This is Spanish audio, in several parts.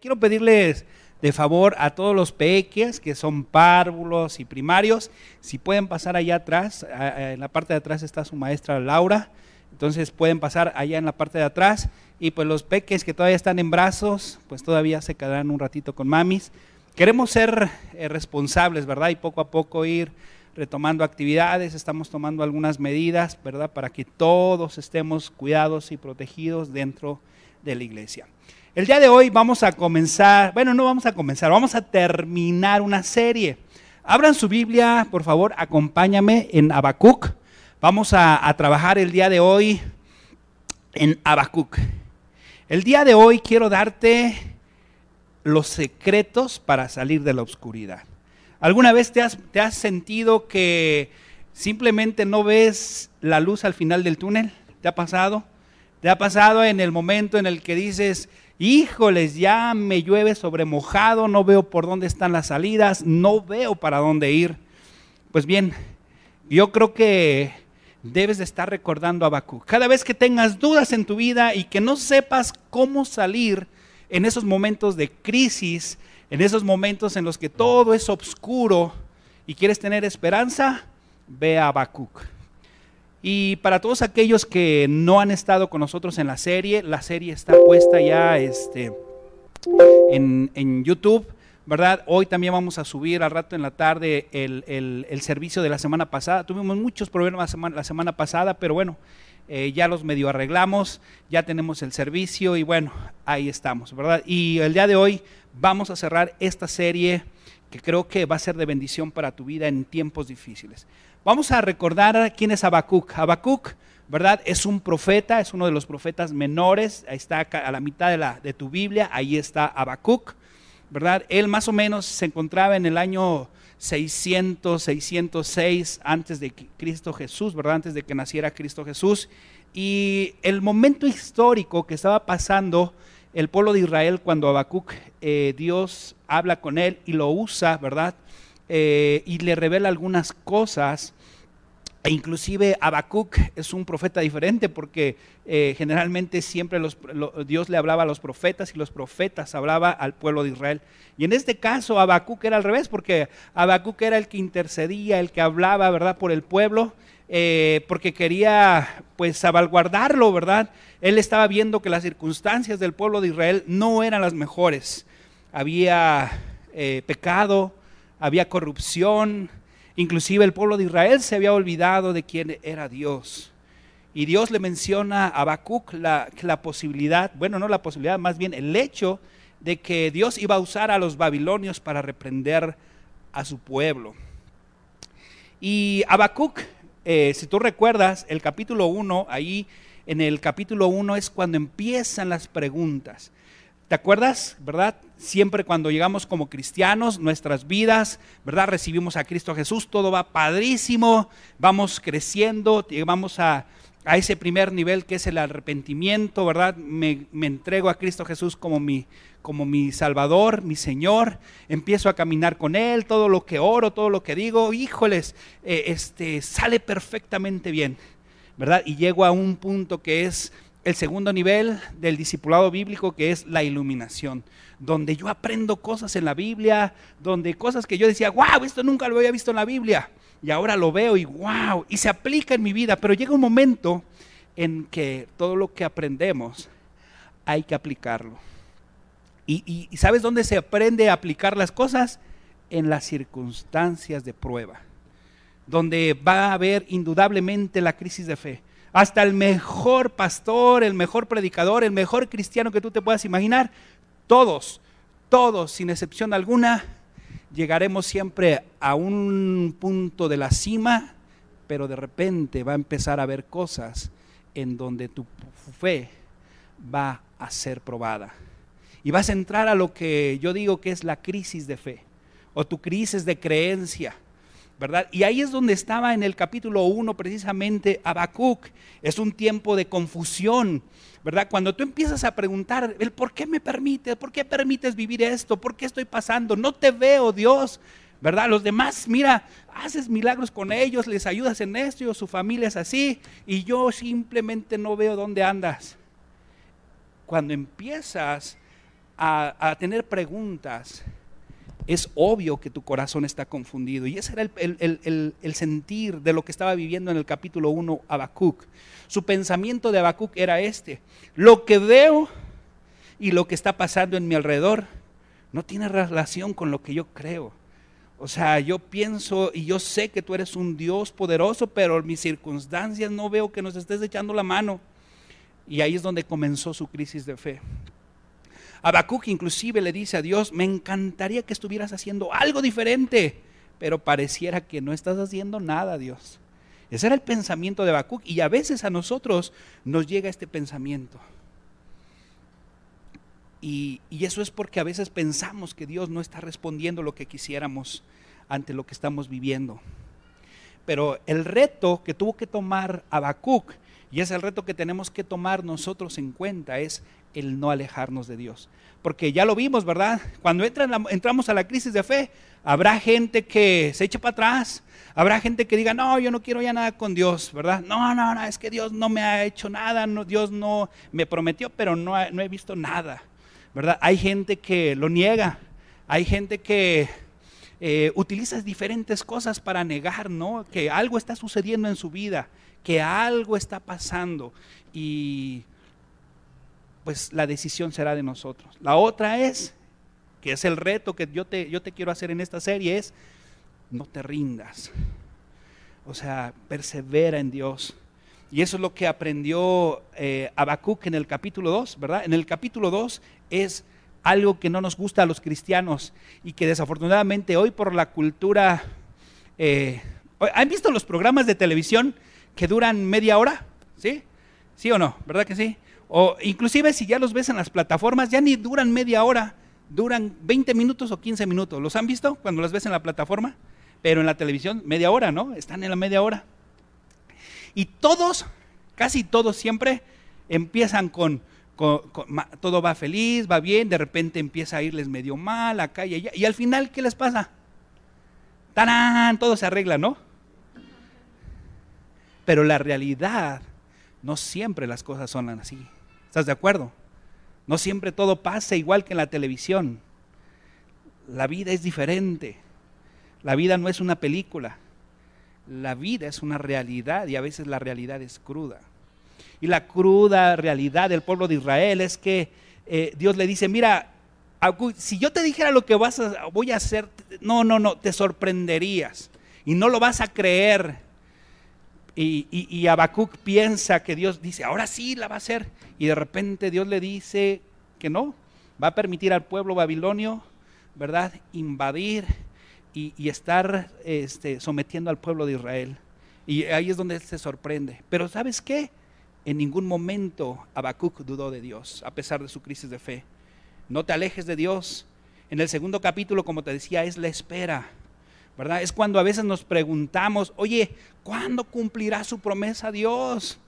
Quiero pedirles de favor a todos los peques que son párvulos y primarios, si pueden pasar allá atrás, en la parte de atrás está su maestra Laura, entonces pueden pasar allá en la parte de atrás y pues los peques que todavía están en brazos, pues todavía se quedarán un ratito con mamis. Queremos ser eh, responsables, ¿verdad? Y poco a poco ir retomando actividades, estamos tomando algunas medidas, ¿verdad? Para que todos estemos cuidados y protegidos dentro de la iglesia. El día de hoy vamos a comenzar, bueno, no vamos a comenzar, vamos a terminar una serie. Abran su Biblia, por favor, acompáñame en Habacuc. Vamos a, trabajar el día de hoy en Habacuc. El día de hoy quiero darte los secretos para salir de la oscuridad. ¿Alguna vez te has, te has sentido que simplemente no ves la luz al final del túnel? ¿Te ha pasado? ¿Te ha pasado en el momento en el que dices, híjoles, ya me llueve sobre mojado, no veo por dónde están las salidas, no veo para dónde ir. Pues bien, yo creo que debes de estar recordando a Bakú. Cada vez que tengas dudas en tu vida y que no sepas cómo salir en esos momentos de crisis, en esos momentos en los que todo es oscuro y quieres tener esperanza, ve a Habacuc. Y para todos aquellos que no han estado con nosotros en la serie, la serie está puesta ya este, en, YouTube, ¿verdad? Hoy también vamos a subir al rato en la tarde el, servicio de la semana pasada. Tuvimos muchos problemas la semana pasada, pero bueno, eh, ya los medio arreglamos, ya tenemos el servicio y bueno, ahí estamos, ¿verdad? Y el día de hoy vamos a cerrar esta serie que creo que va a ser de bendición para tu vida en tiempos difíciles. Vamos a recordar quién es Habacuc. Habacuc, ¿verdad? Es un profeta, es uno de los profetas menores, ahí está a la mitad de, la, de tu Biblia, ahí está Habacuc, ¿verdad? Él más o menos se encontraba en el año 600, 606 antes de Cristo Jesús, ¿verdad? Antes de que naciera Cristo Jesús. Y el momento histórico que estaba pasando el pueblo de Israel cuando Habacuc, eh, Dios habla con él y lo usa, ¿verdad? Eh, y le revela algunas cosas e inclusive Habacuc es un profeta diferente porque eh, generalmente siempre Dios le hablaba a los profetas y los profetas hablaba al pueblo de Israel. Y en este caso Habacuc era al revés porque Habacuc era el que intercedía, el que hablaba, ¿verdad?, por el pueblo. Eh, porque quería pues salvaguardarlo, ¿verdad? Él estaba viendo que las circunstancias del pueblo de Israel no eran las mejores. Había eh, pecado, había corrupción, Inclusive el pueblo de Israel se había olvidado de quién era Dios. Y Dios le menciona a Habacuc la, posibilidad, bueno, no la posibilidad, más bien el hecho de que Dios iba a usar a los babilonios para reprender a su pueblo. Y Habacuc, eh, si tú recuerdas, el capítulo 1, ahí en el capítulo 1 es cuando empiezan las preguntas. ¿Te acuerdas, verdad? Siempre cuando llegamos como cristianos, nuestras vidas, ¿verdad? Recibimos a Cristo Jesús, todo va padrísimo, vamos creciendo, llegamos a, ese primer nivel que es el arrepentimiento, ¿verdad? Me, entrego a Cristo Jesús como mi, como mi Salvador, mi Señor, empiezo a caminar con Él, todo lo que oro, todo lo que digo, híjoles, eh, este, sale perfectamente bien, ¿verdad? Y llego a un punto que es el segundo nivel del discipulado bíblico que es la iluminación, donde yo aprendo cosas en la Biblia, donde cosas que yo decía, wow, esto nunca lo había visto en la Biblia, y ahora lo veo y wow, y se aplica en mi vida, pero llega un momento en que todo lo que aprendemos hay que aplicarlo. Y, y ¿sabes dónde se aprende a aplicar las cosas? En las circunstancias de prueba, donde va a haber indudablemente la crisis de fe hasta el mejor pastor, el mejor predicador, el mejor cristiano que tú te puedas imaginar, todos, todos, sin excepción alguna, llegaremos siempre a un punto de la cima, pero de repente va a empezar a haber cosas en donde tu fe va a ser probada. Y vas a entrar a lo que yo digo que es la crisis de fe o tu crisis de creencia ¿verdad? Y ahí es donde estaba en el capítulo 1 precisamente Habacuc. Es un tiempo de confusión, ¿verdad? Cuando tú empiezas a preguntar, el por qué me permites, por qué permites vivir esto, por qué estoy pasando, no te veo, Dios, ¿verdad? Los demás, mira, haces milagros con ellos, les ayudas en esto, su familia es así, y yo simplemente no veo dónde andas. Cuando empiezas a, tener preguntas, es obvio que tu corazón está confundido. Y ese era el, sentir de lo que estaba viviendo en el capítulo 1 Habacuc. Su pensamiento de Habacuc era este. Lo que veo y lo que está pasando en mi alrededor no tiene relación con lo que yo creo. O sea, yo pienso y yo sé que tú eres un Dios poderoso, pero en mis circunstancias no veo que nos estés echando la mano. Y ahí es donde comenzó su crisis de fe. Habacuc inclusive le dice a Dios, me encantaría que estuvieras haciendo algo diferente, pero pareciera que no estás haciendo nada, Dios. Ese era el pensamiento de Habacuc y a veces a nosotros nos llega este pensamiento. Y, y, eso es porque a veces pensamos que Dios no está respondiendo lo que quisiéramos ante lo que estamos viviendo. Pero el reto que tuvo que tomar Habacuc, y es el reto que tenemos que tomar nosotros en cuenta, es el no alejarnos de Dios. Porque ya lo vimos, ¿verdad? Cuando entramos a la crisis de fe, habrá gente que se eche para atrás, habrá gente que diga, no, yo no quiero ya nada con Dios, ¿verdad? No, no, no, es que Dios no me ha hecho nada, no, Dios no me prometió, pero no, no he visto nada, ¿verdad? Hay gente que lo niega, hay gente que eh, utiliza diferentes cosas para negar, ¿no? Que algo está sucediendo en su vida, que algo está pasando y pues la decisión será de nosotros. La otra es, que es el reto que yo te, yo te quiero hacer en esta serie, es no te rindas. O sea, persevera en Dios. Y eso es lo que aprendió eh, Habacuc en el capítulo 2, ¿verdad? En el capítulo 2 es algo que no nos gusta a los cristianos y que desafortunadamente hoy por la cultura... Eh, ¿Han visto los programas de televisión que duran media hora? ¿Sí? ¿Sí o no? ¿Verdad que sí? O inclusive si ya los ves en las plataformas, ya ni duran media hora, duran 20 minutos o 15 minutos. ¿Los han visto cuando los ves en la plataforma? Pero en la televisión, media hora, ¿no? Están en la media hora. Y todos, casi todos siempre, empiezan con, todo va feliz, va bien, de repente empieza a irles medio mal acá y allá. Y al final, ¿qué les pasa? ¡Tarán! Todo se arregla, ¿no? Pero la realidad, no siempre las cosas son así. ¿Estás de acuerdo? No siempre todo pasa igual que en la televisión. La vida es diferente. La vida no es una película. La vida es una realidad y a veces la realidad es cruda. Y la cruda realidad del pueblo de Israel es que eh, Dios le dice, mira, si yo te dijera lo que vas voy a hacer, no, no, no, te sorprenderías y no lo vas a creer. Y, y, Habacuc piensa que Dios dice, ahora sí la va a hacer. Y de repente Dios le dice que no, va a permitir al pueblo babilonio, ¿verdad?, invadir y, y estar este, sometiendo al pueblo de Israel. Y ahí es donde él se sorprende. Pero ¿sabes qué? En ningún momento Habacuc dudó de Dios, a pesar de su crisis de fe. No te alejes de Dios. En el segundo capítulo, como te decía, es la espera. Es cuando a veces nos preguntamos, oye, ¿cuándo cumplirá su promesa Dios?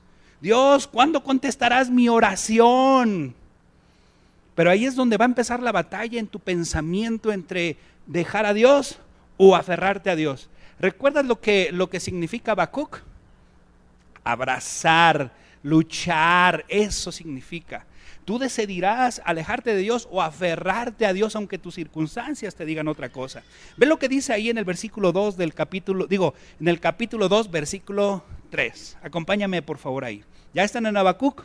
Dios, ¿cuándo contestarás mi oración? Pero ahí es donde va a empezar la batalla en tu pensamiento entre dejar a Dios o aferrarte a Dios. ¿Recuerdas lo que, lo que significa Habacuc? Abrazar, luchar, eso significa. Tú decidirás alejarte de Dios o aferrarte a Dios aunque tus circunstancias te digan otra cosa. Ve lo que dice ahí en el versículo 2 del capítulo, digo, en el capítulo 2, versículo 3. Acompáñame por favor ahí. ¿Ya están en Habacuc?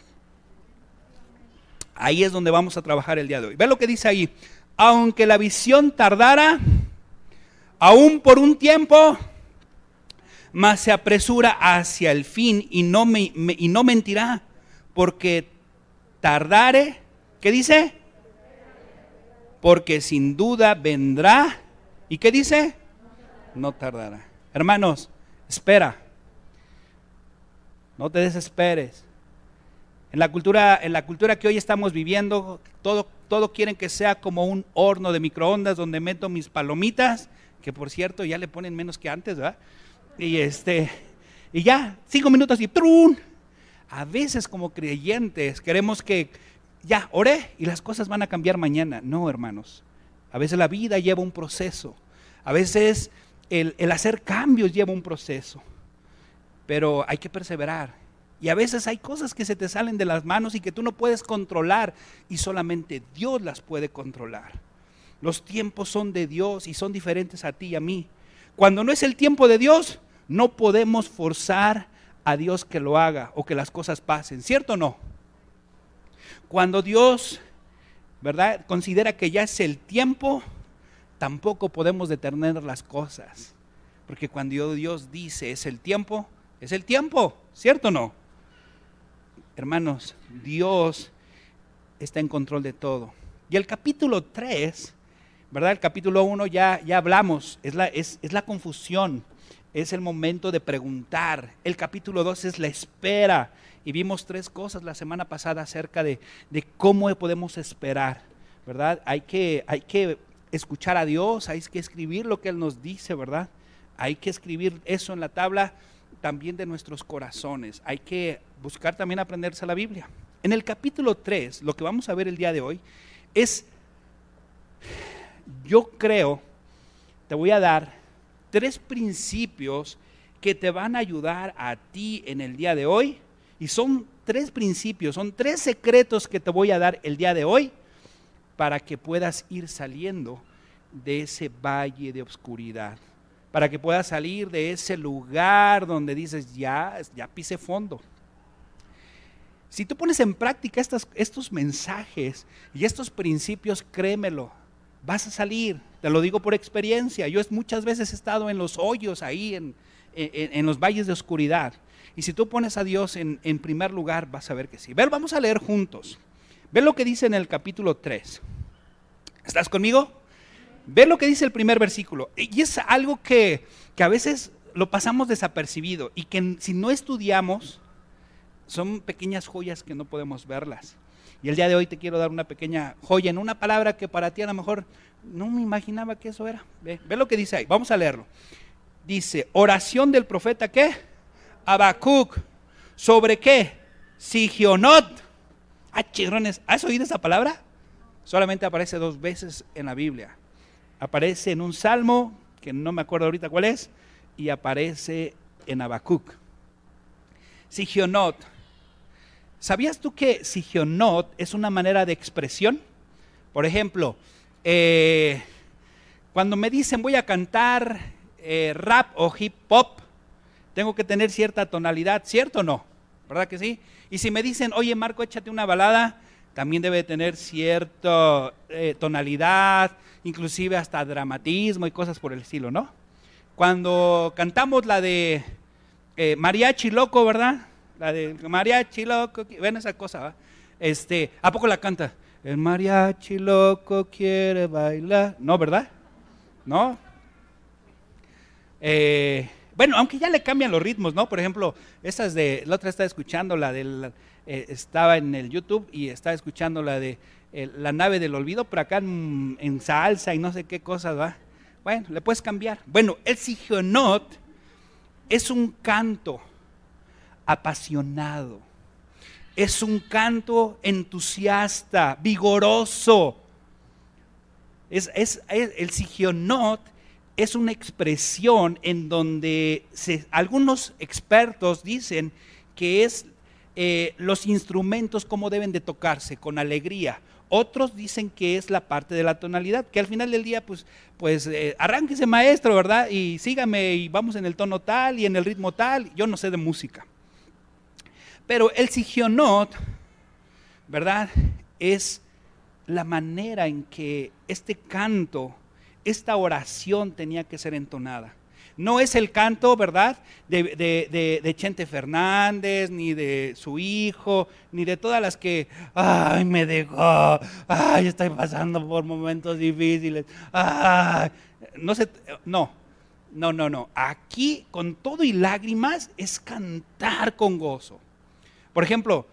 Ahí es donde vamos a trabajar el día de hoy. Ve lo que dice ahí. Aunque la visión tardara, aún por un tiempo, mas se apresura hacia el fin y no, me, y no mentirá, porque tardare, ¿qué dice? Porque sin duda vendrá. ¿Y qué dice? No tardará. Hermanos, espera. No te desesperes. En la cultura, en la cultura que hoy estamos viviendo, todo, todo quieren que sea como un horno de microondas donde meto mis palomitas, que por cierto ya le ponen menos que antes, ¿verdad? Y este, y ya, cinco minutos y ¡trun! A veces como creyentes queremos que ya oré y las cosas van a cambiar mañana. No, hermanos. A veces la vida lleva un proceso. A veces el, hacer cambios lleva un proceso. Pero hay que perseverar. Y a veces hay cosas que se te salen de las manos y que tú no puedes controlar y solamente Dios las puede controlar. Los tiempos son de Dios y son diferentes a ti y a mí. Cuando no es el tiempo de Dios, no podemos forzar a Dios que lo haga o que las cosas pasen, ¿cierto o no? Cuando Dios, ¿verdad? Considera que ya es el tiempo, tampoco podemos detener las cosas. Porque cuando Dios dice es el tiempo, es el tiempo, ¿cierto o no? Hermanos, Dios está en control de todo. Y el capítulo 3, ¿verdad? El capítulo 1 ya, ya hablamos, es la, es, es la confusión, es el momento de preguntar. El capítulo 2 es la espera. Y vimos tres cosas la semana pasada acerca de, de cómo podemos esperar, ¿verdad? Hay que, hay que escuchar a Dios, hay que escribir lo que Él nos dice, ¿verdad? Hay que escribir eso en la tabla también de nuestros corazones. Hay que buscar también aprenderse la Biblia. En el capítulo 3, lo que vamos a ver el día de hoy es, yo creo, te voy a dar tres principios que te van a ayudar a ti en el día de hoy. Y son tres principios, son tres secretos que te voy a dar el día de hoy para que puedas ir saliendo de ese valle de oscuridad para que puedas salir de ese lugar donde dices, ya, ya pise fondo. Si tú pones en práctica estos mensajes y estos principios, créemelo, vas a salir. Te lo digo por experiencia. Yo muchas veces he estado en los hoyos ahí, en, en, los valles de oscuridad. Y si tú pones a Dios en, en, primer lugar, vas a ver que sí. Ver, vamos a leer juntos. Ve lo que dice en el capítulo 3. ¿Estás conmigo? Ve lo que dice el primer versículo. Y es algo que, a veces lo pasamos desapercibido y que si no estudiamos, son pequeñas joyas que no podemos verlas. Y el día de hoy te quiero dar una pequeña joya en una palabra que para ti a lo mejor no me imaginaba que eso era. Ve, ve lo que dice ahí. Vamos a leerlo. Dice, oración del profeta ¿qué? Habacuc. ¿Sobre qué? Sigionot. Ah, chirrones, ¿has oído esa palabra? Solamente aparece dos veces en la Biblia aparece en un salmo, que no me acuerdo ahorita cuál es, y aparece en Habacuc. Sigionot. ¿Sabías tú que Sigionot es una manera de expresión? Por ejemplo, eh, cuando me dicen voy a cantar eh, rap o hip hop, tengo que tener cierta tonalidad, ¿cierto o no? ¿Verdad que sí? Y si me dicen, oye Marco, échate una balada, también debe tener cierta eh, tonalidad, inclusive hasta dramatismo y cosas por el estilo, ¿no? Cuando cantamos la de Mariachi Loco, ¿verdad? La de Mariachi Loco, ven esa cosa, ¿va? Este, ¿a poco la canta? El mariachi loco quiere bailar. No, ¿verdad? ¿No? Eh, bueno, aunque ya le cambian los ritmos, ¿no? Por ejemplo, esas de, la otra está escuchando la del eh, estaba en el YouTube y estaba escuchando la de eh, La nave del olvido, pero acá en, salsa y no sé qué cosas, ¿va? Bueno, le puedes cambiar. Bueno, el Sigionot es un canto apasionado, es un canto entusiasta, vigoroso. Es, el Sigionot es una expresión en donde algunos expertos dicen que es eh, los instrumentos cómo deben de tocarse, con alegría. Otros dicen que es la parte de la tonalidad, que al final del día, pues, pues eh, arránquese maestro, ¿verdad? Y sígame y vamos en el tono tal y en el ritmo tal. Yo no sé de música. Pero el sigionot, ¿verdad? Es la manera en que este canto, esta oración tenía que ser entonada. No es el canto, ¿verdad? De, Chente Fernández, ni de su hijo, ni de todas las que, ay, me dejó, ay, estoy pasando por momentos difíciles, ay. No sé, no, no, no, no. Aquí, con todo y lágrimas, es cantar con gozo. Por ejemplo,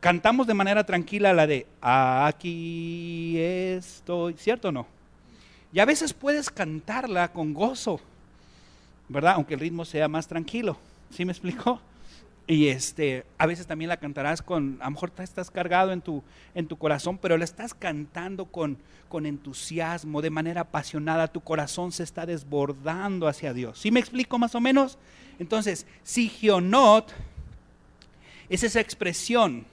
cantamos de manera tranquila la de, aquí estoy, ¿cierto o no? Y a veces puedes cantarla con gozo. ¿verdad? Aunque el ritmo sea más tranquilo. ¿Sí me explicó? Y este, a veces también la cantarás con, a lo mejor estás cargado en tu, en tu corazón, pero la estás cantando con, con entusiasmo, de manera apasionada, tu corazón se está desbordando hacia Dios. ¿Sí me explico más o menos? Entonces, Sigionot Es esa expresión.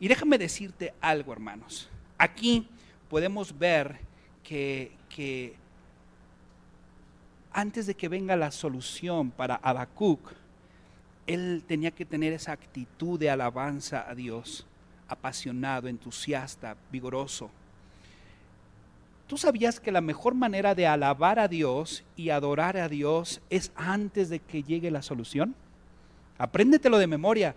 Y déjame decirte algo, hermanos. Aquí podemos ver que, que antes de que venga la solución para Habacuc, él tenía que tener esa actitud de alabanza a Dios, apasionado, entusiasta, vigoroso. ¿Tú sabías que la mejor manera de alabar a Dios y adorar a Dios es antes de que llegue la solución? Apréndetelo de memoria.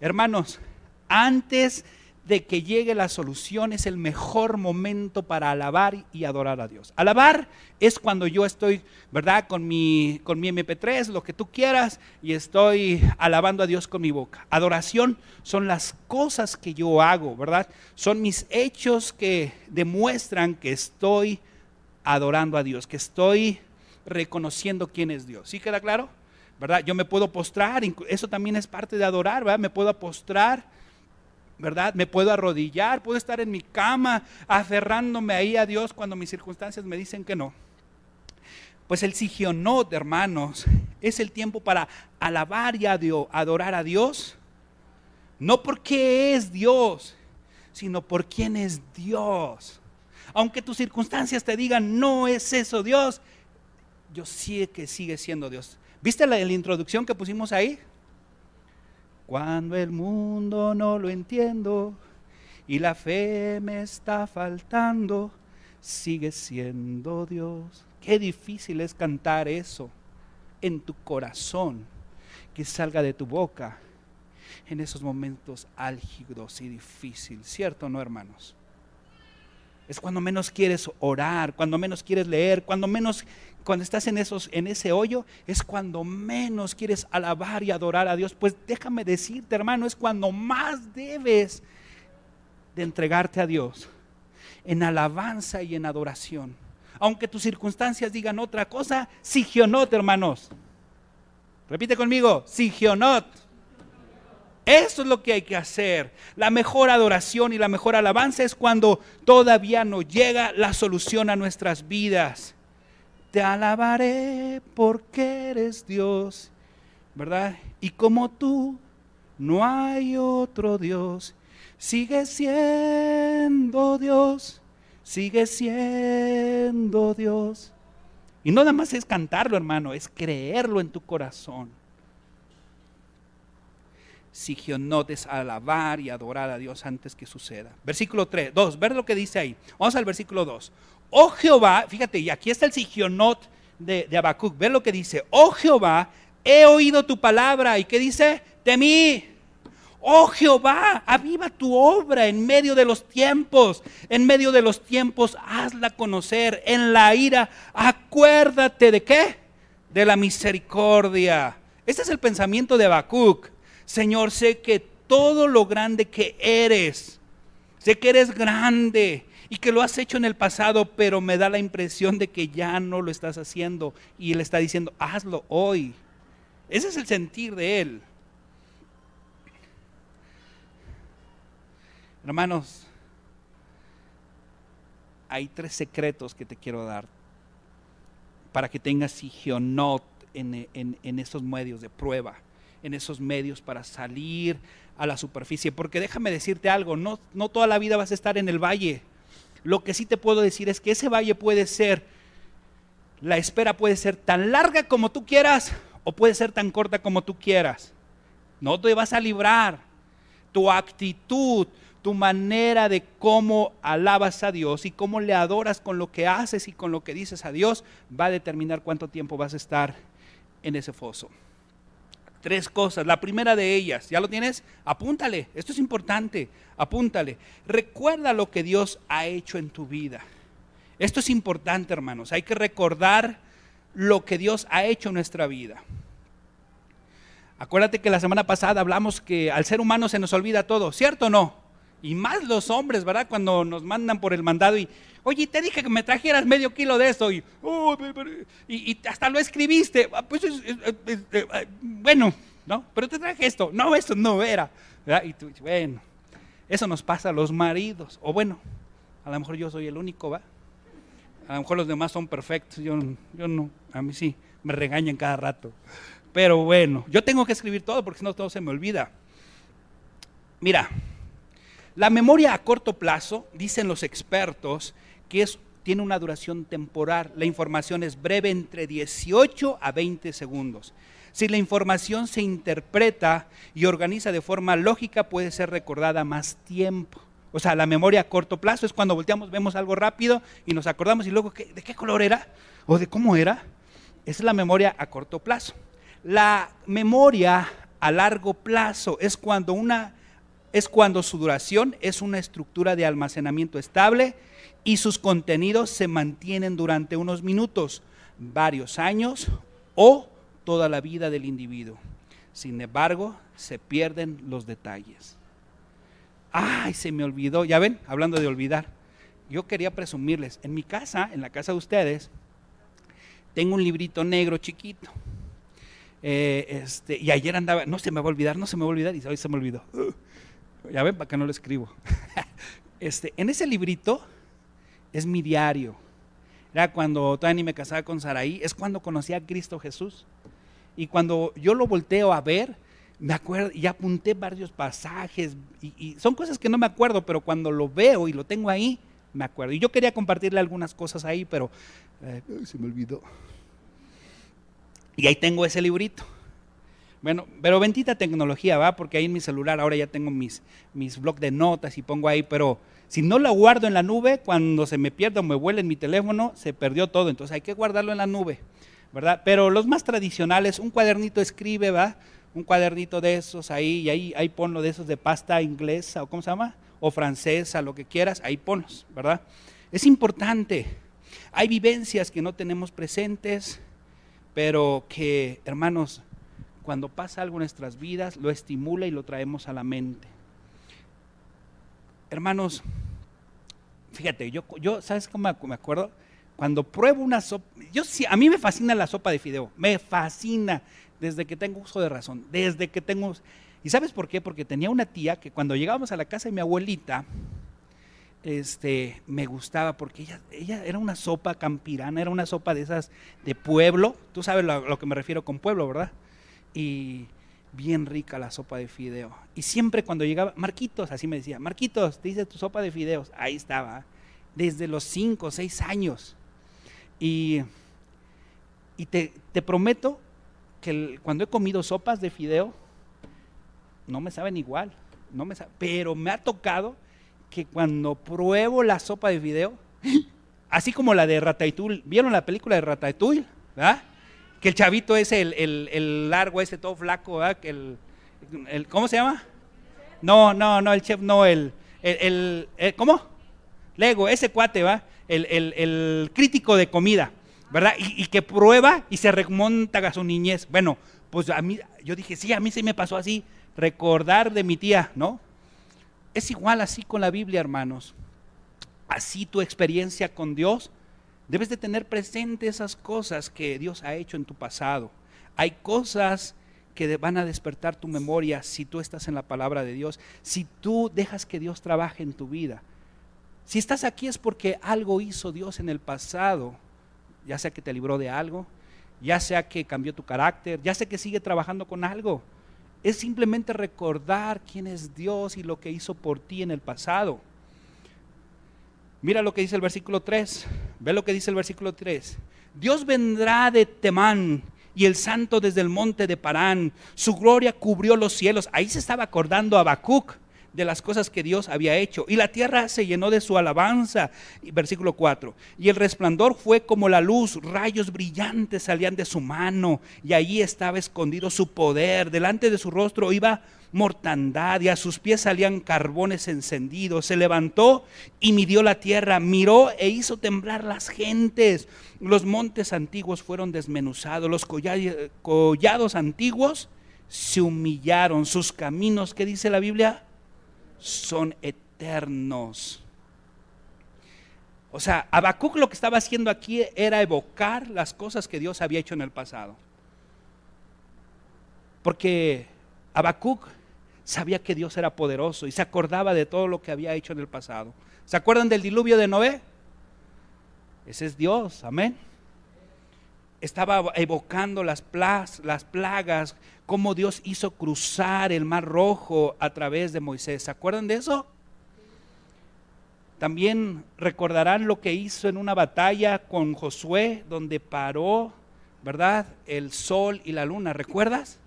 Hermanos, antes de que llegue la solución es el mejor momento para alabar y adorar a Dios. Alabar es cuando yo estoy, ¿verdad? Con mi, con mi MP3, lo que tú quieras, y estoy alabando a Dios con mi boca. Adoración son las cosas que yo hago, ¿verdad? Son mis hechos que demuestran que estoy adorando a Dios, que estoy reconociendo quién es Dios. ¿Sí queda claro? ¿Verdad? Yo me puedo postrar, eso también es parte de adorar, ¿verdad? Me puedo postrar ¿verdad? Me puedo arrodillar, puedo estar en mi cama aferrándome ahí a Dios cuando mis circunstancias me dicen que no. Pues el sigionot, hermanos, es el tiempo para alabar y adorar a Dios, no porque es Dios, sino por quién es Dios. Aunque tus circunstancias te digan, no es eso Dios, yo sé que sigue siendo Dios. ¿Viste la, introducción que pusimos ahí? Cuando el mundo no lo entiendo y la fe me está faltando, sigue siendo Dios. Qué difícil es cantar eso en tu corazón, que salga de tu boca en esos momentos álgidos y difíciles, ¿cierto o no, hermanos? Es cuando menos quieres orar, cuando menos quieres leer, cuando menos cuando estás en esos en ese hoyo es cuando menos quieres alabar y adorar a Dios. Pues déjame decirte, hermano, es cuando más debes de entregarte a Dios en alabanza y en adoración. Aunque tus circunstancias digan otra cosa, sigionot, hermanos. Repite conmigo, sigionot. Eso es lo que hay que hacer. La mejor adoración y la mejor alabanza es cuando todavía no llega la solución a nuestras vidas. Te alabaré porque eres Dios, ¿verdad? Y como tú, no hay otro Dios. Sigue siendo Dios, sigue siendo Dios. Y no nada más es cantarlo, hermano, es creerlo en tu corazón sigionotes a alabar y adorar a Dios antes que suceda. Versículo 3, 2, ver lo que dice ahí. Vamos al versículo 2. Oh Jehová, fíjate, y aquí está el sigionot de, de Habacuc. Ver lo que dice. Oh Jehová, he oído tu palabra. ¿Y qué dice? De mí. Oh Jehová, aviva tu obra en medio de los tiempos. En medio de los tiempos, hazla conocer. En la ira, acuérdate de qué? De la misericordia. Este es el pensamiento de Habacuc. Señor, sé que todo lo grande que eres, sé que eres grande y que lo has hecho en el pasado, pero me da la impresión de que ya no lo estás haciendo. Y Él está diciendo, hazlo hoy. Ese es el sentir de Él. Hermanos, hay tres secretos que te quiero dar para que tengas sigionot en, en, en estos medios de prueba en esos medios para salir a la superficie. Porque déjame decirte algo, no, no toda la vida vas a estar en el valle. Lo que sí te puedo decir es que ese valle puede ser, la espera puede ser tan larga como tú quieras o puede ser tan corta como tú quieras. No te vas a librar. Tu actitud, tu manera de cómo alabas a Dios y cómo le adoras con lo que haces y con lo que dices a Dios va a determinar cuánto tiempo vas a estar en ese foso. Tres cosas. La primera de ellas, ¿ya lo tienes? Apúntale, esto es importante, apúntale. Recuerda lo que Dios ha hecho en tu vida. Esto es importante, hermanos. Hay que recordar lo que Dios ha hecho en nuestra vida. Acuérdate que la semana pasada hablamos que al ser humano se nos olvida todo, ¿cierto o no? Y más los hombres, ¿verdad? Cuando nos mandan por el mandado y, oye, te dije que me trajeras medio kilo de eso y, oh, y, hasta lo escribiste. Ah, pues eh, bueno, ¿no? Pero te traje esto. No, esto no era. Y tú, bueno, eso nos pasa a los maridos. O bueno, a lo mejor yo soy el único, ¿va? A lo mejor los demás son perfectos. Yo, yo no, a mí sí, me regañan cada rato. Pero bueno, yo tengo que escribir todo porque si no todo se me olvida. Mira, la memoria a corto plazo, dicen los expertos, que tiene una duración temporal. La información es breve entre 18 a 20 segundos. Si la información se interpreta y organiza de forma lógica, puede ser recordada más tiempo. O sea, la memoria a corto plazo es cuando volteamos, vemos algo rápido y nos acordamos y luego, ¿de qué color era? ¿O de cómo era? Esa es la memoria a corto plazo. La memoria a largo plazo es cuando una es cuando su duración es una estructura de almacenamiento estable y sus contenidos se mantienen durante unos minutos, varios años o toda la vida del individuo. Sin embargo, se pierden los detalles ay, se me olvidó, ya ven, hablando de olvidar. Yo quería presumirles, en mi casa, en la casa de ustedes, tengo un librito negro chiquito. Eh, este, y ayer andaba, no se me va a olvidar, no se me va a olvidar, y hoy se me olvidó. Ya ven, para que no lo escribo. este, en ese librito es mi diario. Era cuando todavía ni me casaba con Saraí, es cuando conocí a Cristo Jesús. Y cuando yo lo volteo a ver, me acuerdo, y apunté varios pasajes, y, son cosas que no me acuerdo, pero cuando lo veo y lo tengo ahí, me acuerdo. Y yo quería compartirle algunas cosas ahí, pero eh, se me olvidó. Y ahí tengo ese librito. Bueno, pero bendita tecnología, ¿va? Porque ahí en mi celular ahora ya tengo mis, mis blogs de notas y pongo ahí, pero si no la guardo en la nube, cuando se me pierda o me vuela en mi teléfono, se perdió todo. Entonces hay que guardarlo en la nube, ¿verdad? Pero los más tradicionales, un cuadernito escribe, ¿va? un cuadernito de esos ahí, y ahí, ahí ponlo de esos de pasta inglesa, o cómo se llama, o francesa, lo que quieras, ahí ponlos, ¿verdad? Es importante. Hay vivencias que no tenemos presentes, pero que, hermanos, cuando pasa algo en nuestras vidas, lo estimula y lo traemos a la mente. Hermanos, fíjate, yo, yo ¿sabes cómo me acuerdo? Cuando pruebo una sopa, yo sí, a mí me fascina la sopa de fideo, me fascina desde que tengo uso de razón, desde que tengo... ¿Y sabes por qué? Porque tenía una tía que cuando llegábamos a la casa de mi abuelita, este, me gustaba porque ella, ella era una sopa campirana, era una sopa de esas de pueblo, tú sabes lo, lo que me refiero con pueblo, ¿verdad? Y bien rica la sopa de fideo. Y siempre cuando llegaba, Marquitos, así me decía, Marquitos, te hice tu sopa de fideos. Ahí estaba, desde los cinco o seis años. Y, y te, te, prometo cuando he comido sopas de fideo, no me saben igual, no me pero me ha tocado que cuando pruebo la sopa de fideo, así como la de Ratatouille, ¿vieron la película de Ratatouille? ¿verdad? Que el chavito es el, largo, ese todo flaco, ¿verdad? Que el, ¿Cómo se llama? No, no, no, el chef no, el, el, ¿cómo? Lego, ese cuate, ¿va? el crítico de comida. ¿verdad? Y, que prueba y se remonta a su niñez. Bueno, pues a mí, yo dije, sí, a mí sí me pasó así, recordar de mi tía, ¿no? Es igual así con la Biblia, hermanos. Así tu experiencia con Dios, debes de tener presente esas cosas que Dios ha hecho en tu pasado. Hay cosas que van a despertar tu memoria si tú estás en la palabra de Dios, si tú dejas que Dios trabaje en tu vida. Si estás aquí es porque algo hizo Dios en el pasado ya sea que te libró de algo, ya sea que cambió tu carácter, ya sea que sigue trabajando con algo. Es simplemente recordar quién es Dios y lo que hizo por ti en el pasado. Mira lo que dice el versículo 3. Ve lo que dice el versículo 3. Dios vendrá de Temán y el santo desde el monte de Parán. Su gloria cubrió los cielos. Ahí se estaba acordando Habacuc de las cosas que Dios había hecho. Y la tierra se llenó de su alabanza. Versículo 4. Y el resplandor fue como la luz, rayos brillantes salían de su mano, y allí estaba escondido su poder. Delante de su rostro iba mortandad, y a sus pies salían carbones encendidos. Se levantó y midió la tierra, miró e hizo temblar las gentes. Los montes antiguos fueron desmenuzados, los collados antiguos se humillaron, sus caminos, ¿qué dice la Biblia? Son eternos. O sea, Habacuc lo que estaba haciendo aquí era evocar las cosas que Dios había hecho en el pasado. Porque Habacuc sabía que Dios era poderoso y se acordaba de todo lo que había hecho en el pasado. ¿Se acuerdan del diluvio de Noé? Ese es Dios, amén. Estaba evocando las, las plagas, cómo Dios hizo cruzar el mar rojo a través de Moisés. ¿Se acuerdan de eso? También recordarán lo que hizo en una batalla con Josué, donde paró, ¿verdad? El sol y la luna, ¿recuerdas?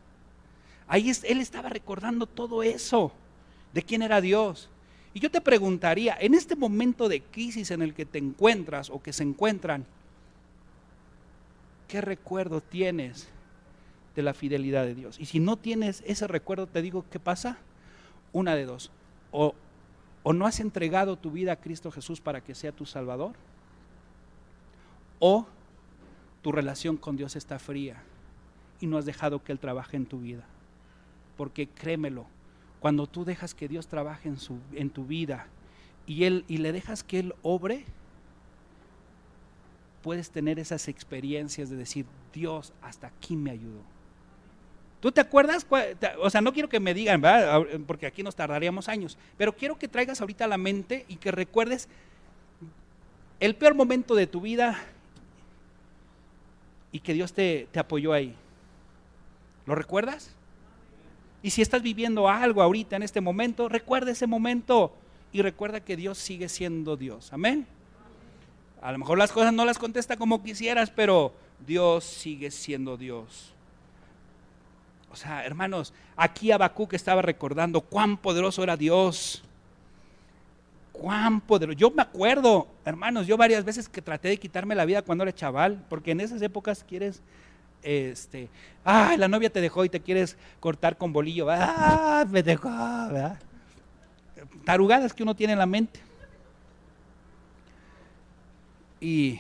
Ahí él estaba recordando todo eso, de quién era Dios. Y yo te preguntaría, en este momento de crisis en el que te encuentras o que se encuentran, ¿qué recuerdo tienes de la fidelidad de Dios? Y si no tienes ese recuerdo, te digo, ¿qué pasa? Una de dos. O, o no has entregado tu vida a Cristo Jesús para que sea tu Salvador, o tu relación con Dios está fría y no has dejado que Él trabaje en tu vida. Porque créemelo, cuando tú dejas que Dios trabaje en, su, en tu vida y, él, y le dejas que Él obre, puedes tener esas experiencias de decir, Dios hasta aquí me ayudó. ¿Tú te acuerdas? O sea, no quiero que me digan, porque aquí nos tardaríamos años, pero quiero que traigas ahorita a la mente y que recuerdes el peor momento de tu vida y que Dios te, te apoyó ahí. ¿Lo recuerdas? Y si estás viviendo algo ahorita en este momento, recuerda ese momento y recuerda que Dios sigue siendo Dios. Amén. A lo mejor las cosas no las contesta como quisieras, pero Dios sigue siendo Dios. O sea, hermanos, aquí Habacuc estaba recordando cuán poderoso era Dios. Cuán poderoso. Yo me acuerdo, hermanos, yo varias veces que traté de quitarme la vida cuando era chaval, porque en esas épocas quieres, este, ay, la novia te dejó y te quieres cortar con bolillo, ah, me dejó, ¿verdad? Tarugadas que uno tiene en la mente. Y,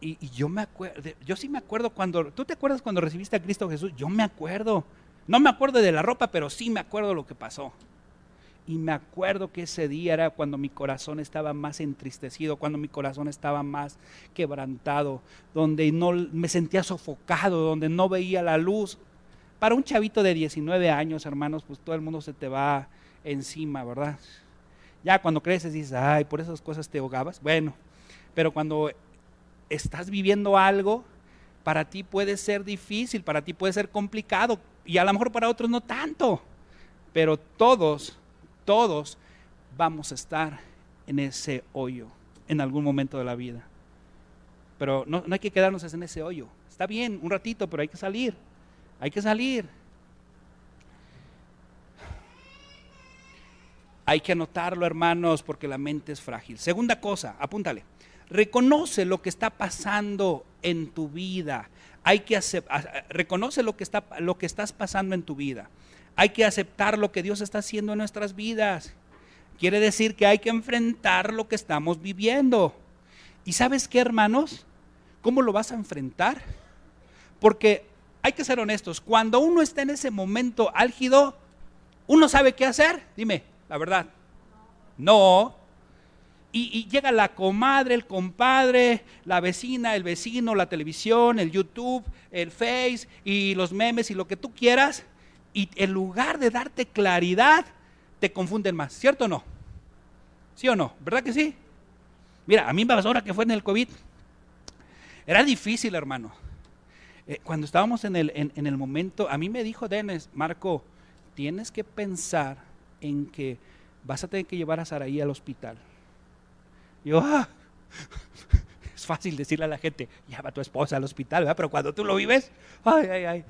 y, yo me acuerdo, yo sí me acuerdo cuando, ¿tú te acuerdas cuando recibiste a Cristo Jesús? Yo me acuerdo. No me acuerdo de la ropa, pero sí me acuerdo lo que pasó. Y me acuerdo que ese día era cuando mi corazón estaba más entristecido, cuando mi corazón estaba más quebrantado, donde no me sentía sofocado, donde no veía la luz. Para un chavito de 19 años, hermanos, pues todo el mundo se te va encima, ¿verdad? Ya cuando creces dices, ay, por esas cosas te ahogabas. Bueno, pero cuando estás viviendo algo, para ti puede ser difícil, para ti puede ser complicado y a lo mejor para otros no tanto. Pero todos, todos vamos a estar en ese hoyo en algún momento de la vida. Pero no, no hay que quedarnos en ese hoyo. Está bien, un ratito, pero hay que salir. Hay que salir. Hay que anotarlo, hermanos, porque la mente es frágil. Segunda cosa, apúntale. Reconoce lo que está pasando en tu vida. Hay que reconoce lo que está lo que estás pasando en tu vida. Hay que aceptar lo que Dios está haciendo en nuestras vidas. Quiere decir que hay que enfrentar lo que estamos viviendo. ¿Y sabes qué, hermanos? ¿Cómo lo vas a enfrentar? Porque hay que ser honestos, cuando uno está en ese momento álgido, uno sabe qué hacer. Dime, la verdad. No. Y, llega la comadre, el compadre, la vecina, el vecino, la televisión, el YouTube, el Face y los memes y lo que tú quieras. Y en lugar de darte claridad, te confunden más. ¿Cierto o no? ¿Sí o no? ¿Verdad que sí? Mira, a mí me pasó ahora que fue en el COVID. Era difícil, hermano. Eh, cuando estábamos en el, en el momento, a mí me dijo Denis, Marco, tienes que pensar en que vas a tener que llevar a Saraí al hospital. yo, ah, es fácil decirle a la gente, lleva a tu esposa al hospital, ¿verdad? pero cuando tú lo vives, ay, ay, ay.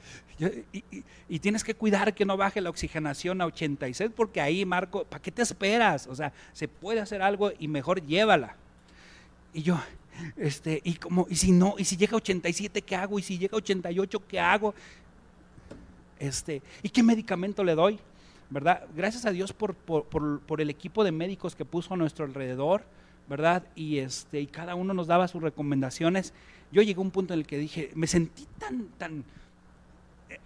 Y, tienes que cuidar que no baje la oxigenación a 86, porque ahí, Marco, ¿para qué te esperas? O sea, se puede hacer algo y mejor llévala. Y yo, este, y como, y si no, y si llega a 87, ¿qué hago? Y si llega a 88, ¿qué hago? Este, ¿y qué medicamento le doy? ¿Verdad? Gracias a Dios por, el equipo de médicos que puso a nuestro alrededor, ¿verdad? Y, este, y cada uno nos daba sus recomendaciones. Yo llegué a un punto en el que dije, me sentí tan, tan... Eh,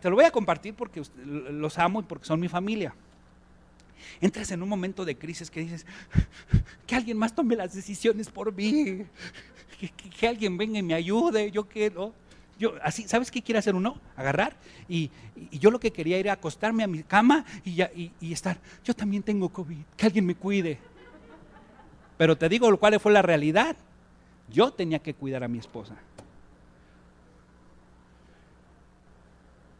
te lo voy a compartir porque los amo y porque son mi familia. Entras en un momento de crisis que dices, que alguien más tome las decisiones por mí, que, que alguien venga y me ayude, yo quiero yo, así, ¿sabes qué quiere hacer uno? Agarrar. Y, y yo lo que quería era acostarme a mi cama y, ya, y, y estar. Yo también tengo COVID, que alguien me cuide. Pero te digo cuál fue la realidad. Yo tenía que cuidar a mi esposa.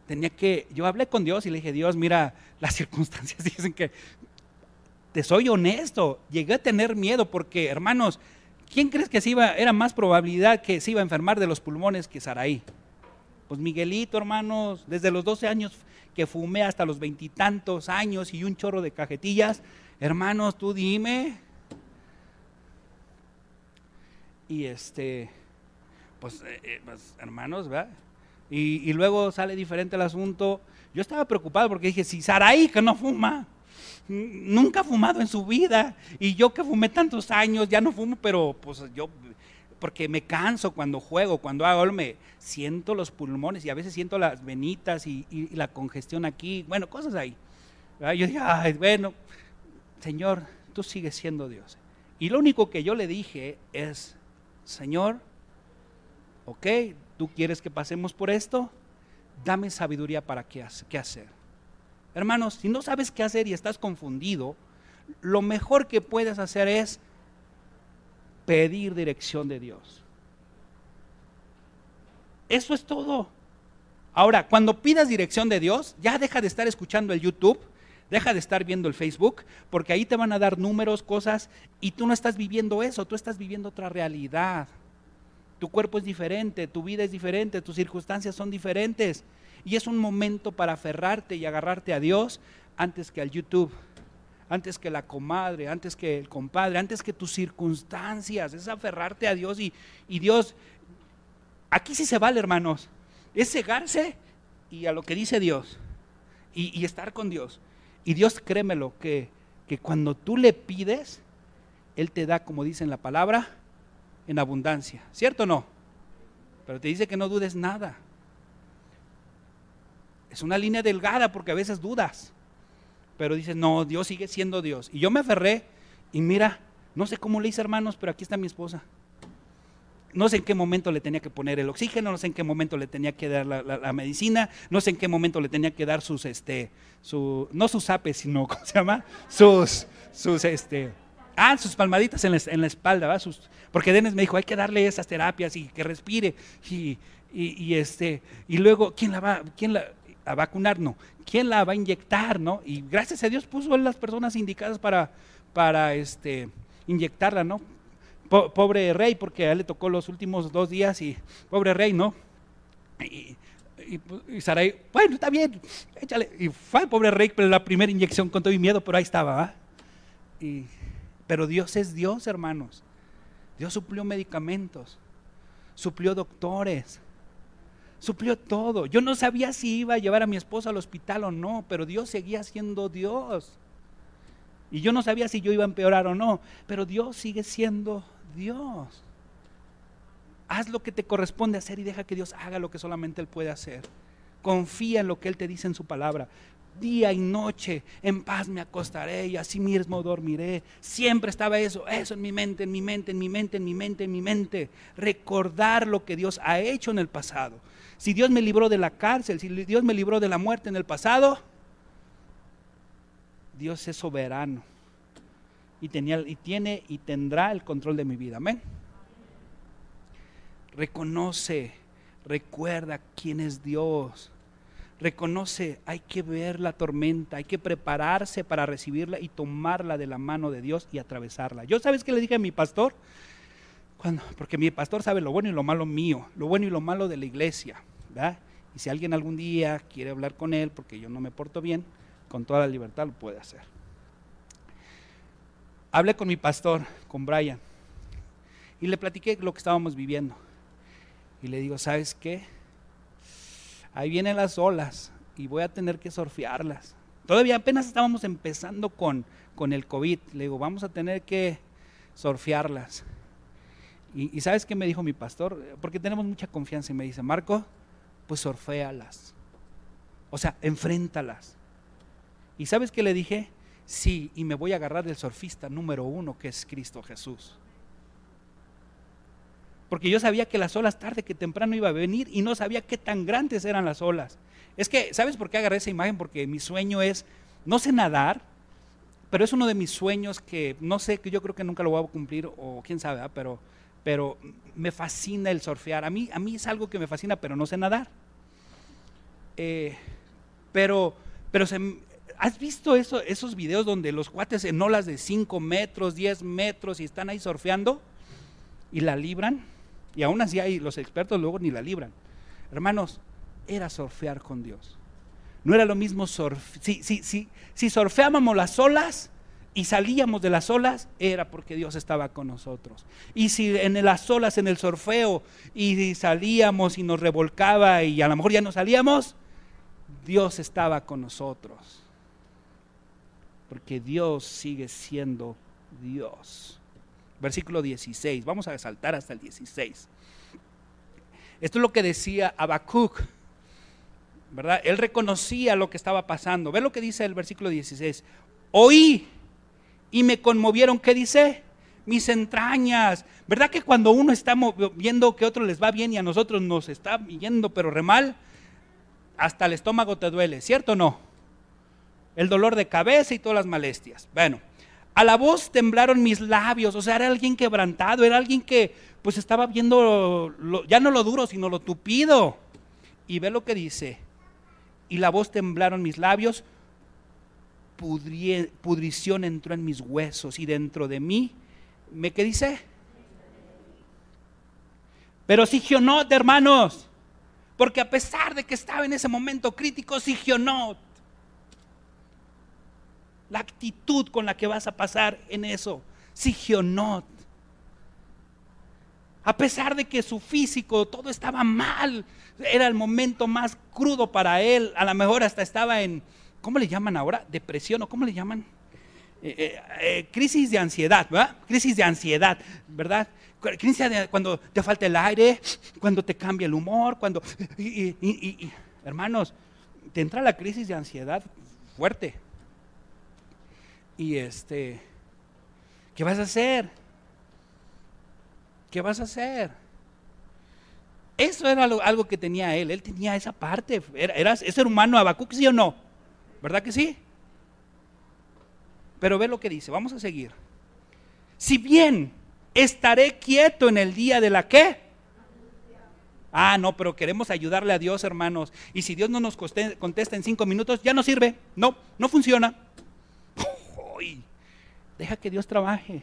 Tenía que, yo hablé con Dios y le dije, Dios, mira, las circunstancias dicen que, te soy honesto, llegué a tener miedo porque, hermanos, ¿quién crees que se iba, era más probabilidad que se iba a enfermar de los pulmones que Saraí? Pues Miguelito, hermanos, desde los 12 años que fumé hasta los veintitantos años y un chorro de cajetillas, hermanos, tú dime. Y este, pues, eh, eh, pues hermanos, ¿verdad? Y, luego sale diferente el asunto. Yo estaba preocupado porque dije, si Saraí que no fuma, nunca ha fumado en su vida. Y yo que fumé tantos años, ya no fumo, pero pues yo, porque me canso cuando juego, cuando hago, me siento los pulmones y a veces siento las venitas y, la congestión aquí, bueno, cosas ahí. Yo dije, ay, bueno, Señor, tú sigues siendo Dios. Y lo único que yo le dije es, Señor, ok, ¿Tú quieres que pasemos por esto? Dame sabiduría para qué, hacer. Hermanos, si no sabes qué hacer y estás confundido, lo mejor que puedes hacer es pedir dirección de Dios. Eso es todo. Ahora, cuando pidas dirección de Dios, ya deja de estar escuchando el YouTube, deja de estar viendo el Facebook, porque ahí te van a dar números, cosas, y tú no estás viviendo eso, tú estás viviendo otra realidad. Tu cuerpo es diferente, tu vida es diferente, tus circunstancias son diferentes. Y es un momento para aferrarte y agarrarte a Dios antes que al YouTube, antes que la comadre, antes que el compadre, antes que tus circunstancias. Es aferrarte a Dios y, Dios, aquí sí se vale, hermanos. Es cegarse y a lo que dice Dios y, y estar con Dios. Y Dios, créemelo, que, que cuando tú le pides, Él te da, como dice en la palabra, en abundancia. ¿Cierto o no? Pero te dice que no dudes nada. Es una línea delgada porque a veces dudas. Pero dices, no, Dios sigue siendo Dios. Y yo me aferré y mira, no sé cómo le hice hermanos, pero aquí está mi esposa. No sé en qué momento le tenía que poner el oxígeno, no sé en qué momento le tenía que dar la, medicina, no sé en qué momento le tenía que dar sus, este, su, no sus apes, sino, ¿cómo se llama? Sus, sus, este, Ah, sus palmaditas en la, espalda, ¿va? Sus, porque Denis me dijo, hay que darle esas terapias y que respire. Y, este, y luego, ¿quién la va quién la, a vacunar? No. ¿Quién la va a inyectar? ¿no? Y gracias a Dios puso las personas indicadas para, para este, inyectarla, ¿no? pobre rey, porque a él le tocó los últimos dos días y pobre rey, ¿no? Y, y, Sarai, bueno, está bien, échale. Y fue el pobre rey, pero la primera inyección con todo y miedo, pero ahí estaba, ¿va? Y pero Dios es Dios, hermanos. Dios suplió medicamentos, suplió doctores, suplió todo. Yo no sabía si iba a llevar a mi esposa al hospital o no, pero Dios seguía siendo Dios. Y yo no sabía si yo iba a empeorar o no, pero Dios sigue siendo Dios. Haz lo que te corresponde hacer y deja que Dios haga lo que solamente Él puede hacer. Confía en lo que Él te dice en su palabra día y noche, en paz me acostaré y así mismo dormiré. Siempre estaba eso, eso en mi mente, en mi mente, en mi mente, en mi mente, en mi mente. Recordar lo que Dios ha hecho en el pasado. Si Dios me libró de la cárcel, si Dios me libró de la muerte en el pasado, Dios es soberano y, tenía, y tiene y tendrá el control de mi vida. Amén. Reconoce, recuerda quién es Dios reconoce, hay que ver la tormenta, hay que prepararse para recibirla y tomarla de la mano de Dios y atravesarla. Yo sabes qué le dije a mi pastor, cuando, porque mi pastor sabe lo bueno y lo malo mío, lo bueno y lo malo de la iglesia, Y si alguien algún día quiere hablar con él porque yo no me porto bien, con toda la libertad lo puede hacer. Hablé con mi pastor, con Brian, y le platiqué lo que estábamos viviendo. Y le digo, ¿sabes qué? ahí vienen las olas y voy a tener que surfearlas. Todavía apenas estábamos empezando con, con el COVID. Le digo, vamos a tener que surfearlas. Y, ¿sabes qué me dijo mi pastor? Porque tenemos mucha confianza y me dice, Marco, pues surféalas. O sea, enfréntalas. ¿Y sabes qué le dije? Sí, y me voy a agarrar del surfista número uno, que es Cristo Jesús porque yo sabía que las olas tarde que temprano iba a venir y no sabía qué tan grandes eran las olas. Es que, ¿sabes por qué agarré esa imagen? Porque mi sueño es, no sé nadar, pero es uno de mis sueños que no sé, que yo creo que nunca lo voy a cumplir, o quién sabe, pero, pero me fascina el surfear. A mí, a mí es algo que me fascina, pero no sé nadar. Eh, pero, pero ¿has visto eso, esos videos donde los cuates en olas de 5 metros, 10 metros y están ahí surfeando y la libran? Y aún así hay, los expertos luego ni la libran. Hermanos, era surfear con Dios. No era lo mismo surfear. Si, si, si, si surfeábamos las olas y salíamos de las olas, era porque Dios estaba con nosotros. Y si en las olas, en el surfeo, y salíamos y nos revolcaba y a lo mejor ya no salíamos, Dios estaba con nosotros. Porque Dios sigue siendo Dios. Versículo 16. Vamos a saltar hasta el 16. Esto es lo que decía Habacuc. ¿Verdad? Él reconocía lo que estaba pasando. Ve lo que dice el versículo 16. Oí y me conmovieron. ¿Qué dice? Mis entrañas. ¿Verdad que cuando uno está viendo que a otros les va bien y a nosotros nos está yendo pero re mal, hasta el estómago te duele, ¿cierto o no? El dolor de cabeza y todas las molestias. Bueno, a la voz temblaron mis labios, o sea, era alguien quebrantado, era alguien que pues estaba viendo ya no lo duro, sino lo tupido. Y ve lo que dice. Y la voz temblaron mis labios, pudrición entró en mis huesos y dentro de mí, ¿me qué dice? Pero Sigionot, hermanos, porque a pesar de que estaba en ese momento crítico, Sigionot, la actitud con la que vas a pasar en eso, Sigionot, a pesar de que su físico todo estaba mal, era el momento más crudo para él, a lo mejor hasta estaba en, ¿cómo le llaman ahora? Depresión o cómo le llaman? Eh, eh, eh, crisis de ansiedad, ¿verdad? Crisis de ansiedad, ¿verdad? Crisis de, cuando te falta el aire, cuando te cambia el humor, cuando... Hermanos, te entra la crisis de ansiedad fuerte. Y este, ¿qué vas a hacer? ¿Qué vas a hacer? Eso era algo, que tenía él. Él tenía esa parte. Era, era, ¿Es humano Habacuc, sí o no? ¿Verdad que sí? Pero ve lo que dice, vamos a seguir. Si bien estaré quieto en el día de la qué. Ah, no, pero queremos ayudarle a Dios, hermanos. Y si Dios no nos contesta en cinco minutos, ya no sirve. No, no funciona. deja que Dios trabaje.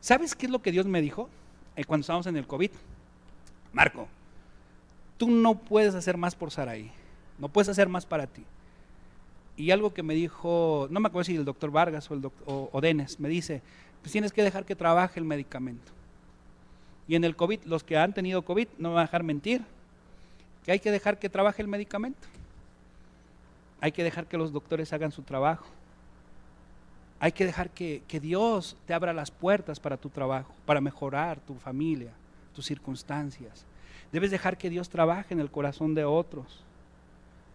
¿Sabes qué es lo que Dios me dijo eh, cuando estábamos en el COVID? Marco, tú no puedes hacer más por Saraí. No puedes hacer más para ti y algo que me dijo, no me acuerdo si el doctor Vargas o, el doctor, o, Denes, me dice, pues tienes que dejar que trabaje el medicamento. Y en el COVID, los que han tenido COVID, no me van a dejar mentir, que hay que dejar que trabaje el medicamento. Hay que dejar que los doctores hagan su trabajo. Hay que dejar que, que Dios te abra las puertas para tu trabajo, para mejorar tu familia, tus circunstancias. Debes dejar que Dios trabaje en el corazón de otros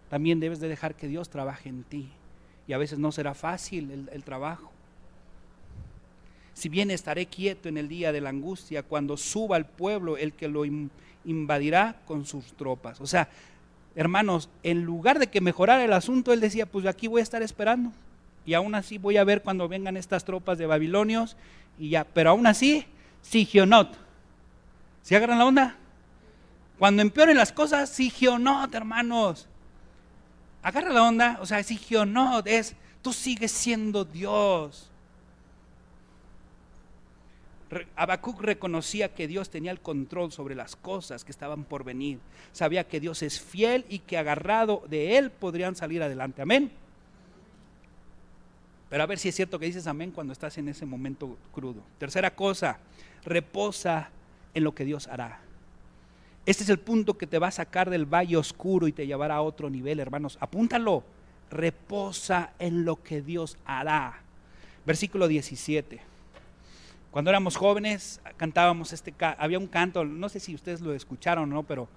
también debes de dejar que Dios trabaje en ti. Y a veces no será fácil el, trabajo. Si bien estaré quieto en el día de la angustia, cuando suba al pueblo el que lo invadirá con sus tropas. O sea, hermanos, en lugar de que mejorara el asunto, él decía, pues aquí voy a estar esperando. Y aún así voy a ver cuando vengan estas tropas de babilonios. Y ya, pero aún así, Sigionot. ¿Se agarran la onda? Cuando empeoren las cosas, Sigionot, hermanos agarra la onda, o sea, exigió, no, es, tú sigues siendo Dios. Habacuc reconocía que Dios tenía el control sobre las cosas que estaban por venir. Sabía que Dios es fiel y que agarrado de Él podrían salir adelante. Amén. Pero a ver si es cierto que dices amén cuando estás en ese momento crudo. Tercera cosa, reposa en lo que Dios hará. Este es el punto que te va a sacar del valle oscuro y te llevará a otro nivel, hermanos. Apúntalo. Reposa en lo que Dios hará. Versículo 17. Cuando éramos jóvenes cantábamos este, había un canto, no sé si ustedes lo escucharon o no, pero,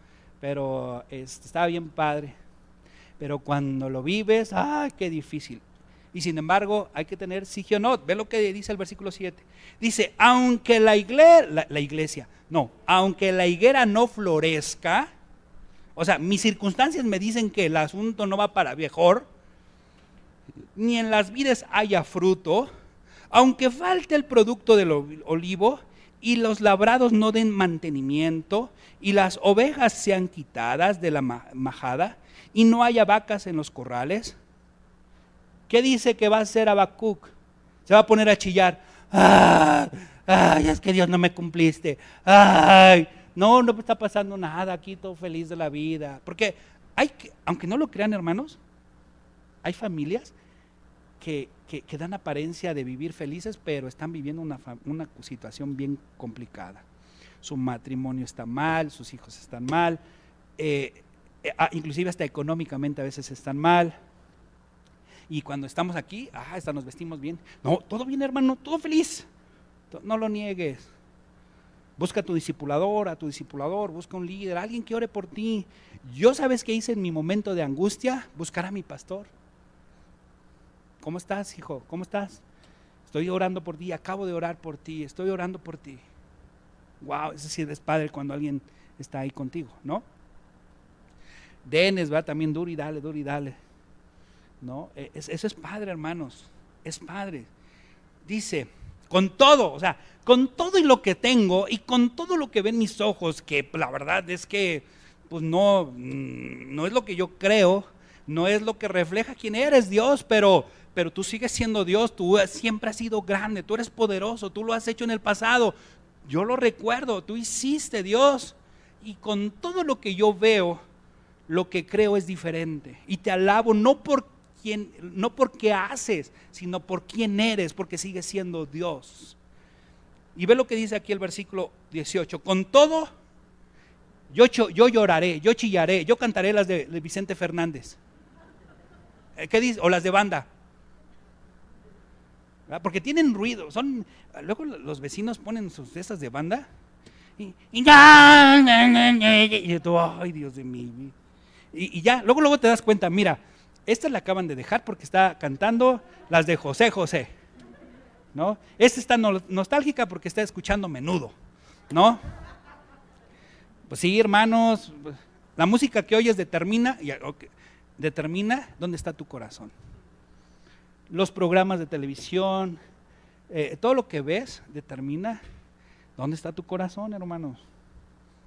pero este, estaba bien padre. Pero cuando lo vives, ¡ay, qué difícil! Y sin embargo, hay que tener sigionot. Ve lo que dice el versículo 7. Dice, aunque la iglesia, la, iglesia, no, aunque la higuera no florezca, o sea, mis circunstancias me dicen que el asunto no va para mejor, ni en las vides haya fruto, aunque falte el producto del olivo y los labrados no den mantenimiento y las ovejas sean quitadas de la majada y no haya vacas en los corrales? ¿Qué dice que va a hacer Habacuc? Se va a poner a chillar. ¡Ay! ¡Ay! Es que Dios no me cumpliste. ¡Ay! No, no está pasando nada aquí, todo feliz de la vida. Porque hay, aunque no lo crean hermanos, hay familias que, dan apariencia de vivir felices, pero están viviendo una, situación bien complicada. Su matrimonio está mal, sus hijos están mal, eh, eh, ah, inclusive hasta económicamente a veces están mal. Y cuando estamos aquí, ah, hasta nos vestimos bien. No, todo bien, hermano, todo feliz. No lo niegues. Busca a tu discipulador, a tu discipulador, busca un líder, alguien que ore por ti. Yo sabes qué hice en mi momento de angustia, buscar a mi pastor. ¿Cómo estás, hijo? ¿Cómo estás? Estoy orando por ti, acabo de orar por ti, estoy orando por ti. Wow, eso sí es padre cuando alguien está ahí contigo, ¿no? Denes, va también duro y dale, duro y dale. ¿No? E, eso es padre, hermanos. Es padre. Dice, con todo, o sea, con todo y lo que tengo y con todo lo que ven mis ojos, que la verdad es que, pues no, mm, no es lo que yo creo, no es lo que refleja quién eres, Dios, pero pero tú sigues siendo Dios, tú siempre has sido grande, tú eres poderoso, tú lo has hecho en el pasado. Yo lo recuerdo, tú hiciste Dios. Y con todo lo que yo veo, lo que creo es diferente. Y te alabo no por no porque haces, sino por quién eres, porque sigues siendo Dios. Y ve lo que dice aquí el versículo 18. Con todo, yo, yo lloraré, yo chillaré, yo cantaré las de, Vicente Fernández. Eh, ¿Qué dice? O las de banda. Porque tienen ruido. Son, luego los vecinos ponen sus cestas de banda. Y, y, tú, ay Dios de mí. Y, ya, luego, luego te das cuenta, mira, esta la acaban de dejar porque está cantando las de José José. ¿No? Esta está nostálgica porque está escuchando menudo. ¿No? Pues sí, hermanos, la música que oyes determina, determina dónde está tu corazón los programas de televisión, eh, todo lo que ves determina dónde está tu corazón, hermanos.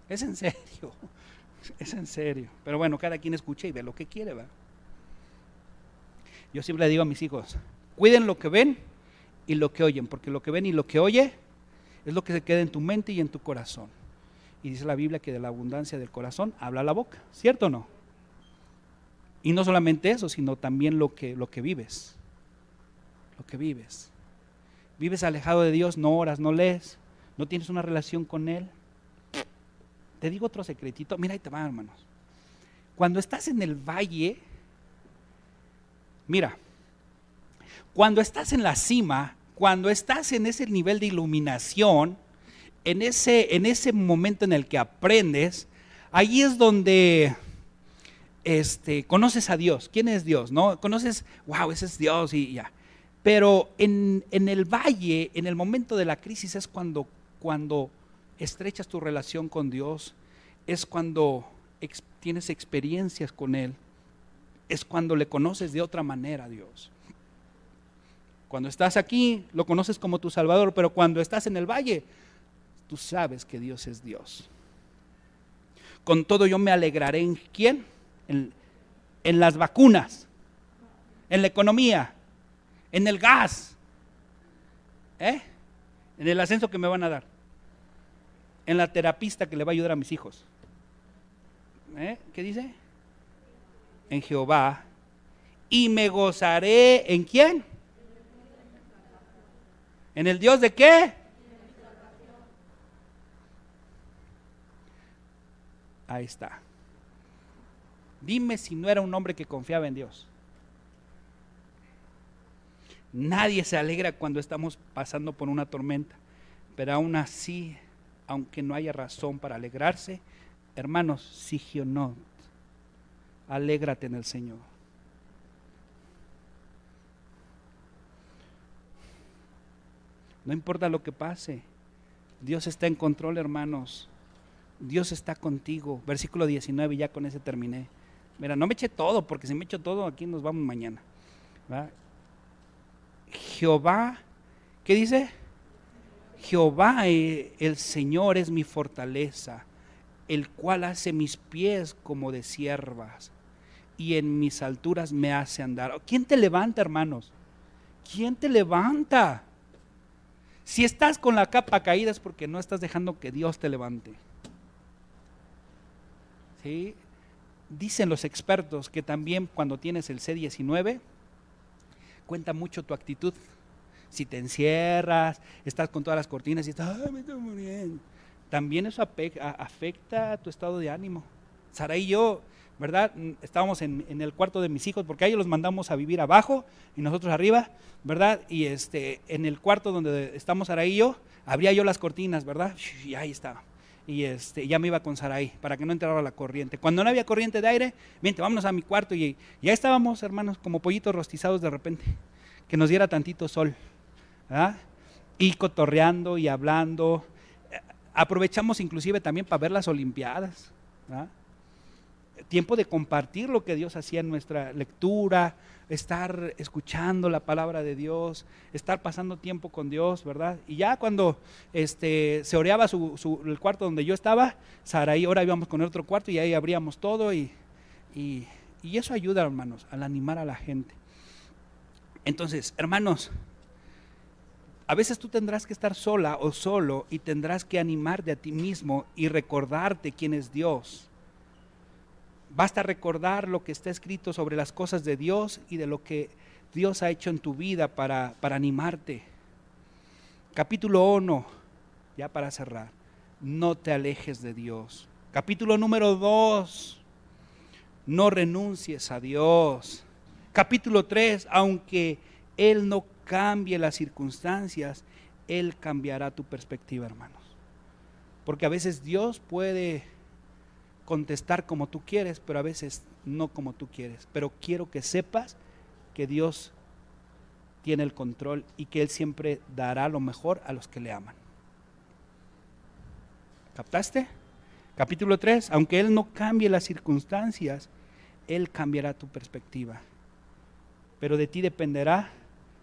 Es en serio, es en serio. Pero bueno, cada quien escucha y ve lo que quiere, ¿va? Yo siempre le digo a mis hijos, cuiden lo que ven y lo que oyen, porque lo que ven y lo que oye es lo que se queda en tu mente y en tu corazón. Y dice la Biblia que de la abundancia del corazón habla la boca, ¿cierto o no? Y no solamente eso, sino también lo que, lo que vives que vives. Vives alejado de Dios, no oras, no lees, no tienes una relación con Él. Te digo otro secretito, mira ahí te va, hermanos. Cuando estás en el valle, mira, cuando estás en la cima, cuando estás en ese nivel de iluminación, en ese, en ese momento en el que aprendes, ahí es donde este, conoces a Dios. ¿Quién es Dios? ¿No? Conoces, wow, ese es Dios y ya. Pero en, el valle, en el momento de la crisis, es cuando, cuando estrechas tu relación con Dios, es cuando tienes experiencias con Él, es cuando le conoces de otra manera a Dios. Cuando estás aquí, lo conoces como tu Salvador, pero cuando estás en el valle, tú sabes que Dios es Dios. Con todo yo me alegraré en quién? en las vacunas, en la economía, en el gas, ¿eh? en el ascenso que me van a dar, en la terapista que le va a ayudar a mis hijos. ¿Eh? ¿Qué dice? En Jehová. Y me gozaré en quién? ¿En el Dios de qué? Ahí está. Dime si no era un hombre que confiaba en Dios. Nadie se alegra cuando estamos pasando por una tormenta, pero aún así, aunque no haya razón para alegrarse, hermanos, sigionot, alégrate en el Señor. No importa lo que pase, Dios está en control, hermanos. Dios está contigo. Versículo 19, ya con ese terminé. Mira, no me eche todo, porque si me echo todo, aquí nos vamos mañana. Jehová, ¿qué dice? Jehová eh, el Señor es mi fortaleza, el cual hace mis pies como de siervas y en mis alturas me hace andar. ¿Quién te levanta, hermanos? ¿Quién te levanta? Si estás con la capa caída es porque no estás dejando que Dios te levante. ¿Sí? Dicen los expertos que también cuando tienes el C19, cuenta mucho tu actitud. Si te encierras, estás con todas las cortinas y estás, Ay, me estoy muriendo. También eso afecta a tu estado de ánimo. Sara y yo, ¿verdad? Estábamos en, el cuarto de mis hijos, porque a ellos los mandamos a vivir abajo y nosotros arriba, ¿verdad? Y este, en el cuarto donde estamos Sara y yo, abría yo las cortinas, ¿verdad? Y ahí estaba y este, ya me iba con Sarai para que no entrara la corriente. Cuando no había corriente de aire, vente, vámonos a mi cuarto y ya estábamos, hermanos, como pollitos rostizados de repente, que nos diera tantito sol. Y cotorreando y hablando. Aprovechamos inclusive también para ver las Olimpiadas. Tiempo de compartir lo que Dios hacía en nuestra lectura, estar escuchando la palabra de Dios, estar pasando tiempo con Dios, ¿verdad? Y ya cuando este, se oreaba su, el cuarto donde yo estaba, Saraí, ahora íbamos con el otro cuarto y ahí abríamos todo y, y, y eso ayuda, hermanos, al animar a la gente. Entonces, hermanos, a veces tú tendrás que estar sola o solo y tendrás que animarte a ti mismo y recordarte quién es Dios. Basta recordar lo que está escrito sobre las cosas de Dios y de lo que Dios ha hecho en tu vida para, para animarte. Capítulo 1, ya para cerrar, no te alejes de Dios. Capítulo número 2, no renuncies a Dios. Capítulo 3, aunque Él no cambie las circunstancias, Él cambiará tu perspectiva, hermanos. Porque a veces Dios puede contestar como tú quieres, pero a veces no como tú quieres. Pero quiero que sepas que Dios tiene el control y que Él siempre dará lo mejor a los que le aman. ¿Captaste? Capítulo 3, aunque Él no cambie las circunstancias, Él cambiará tu perspectiva. Pero de ti dependerá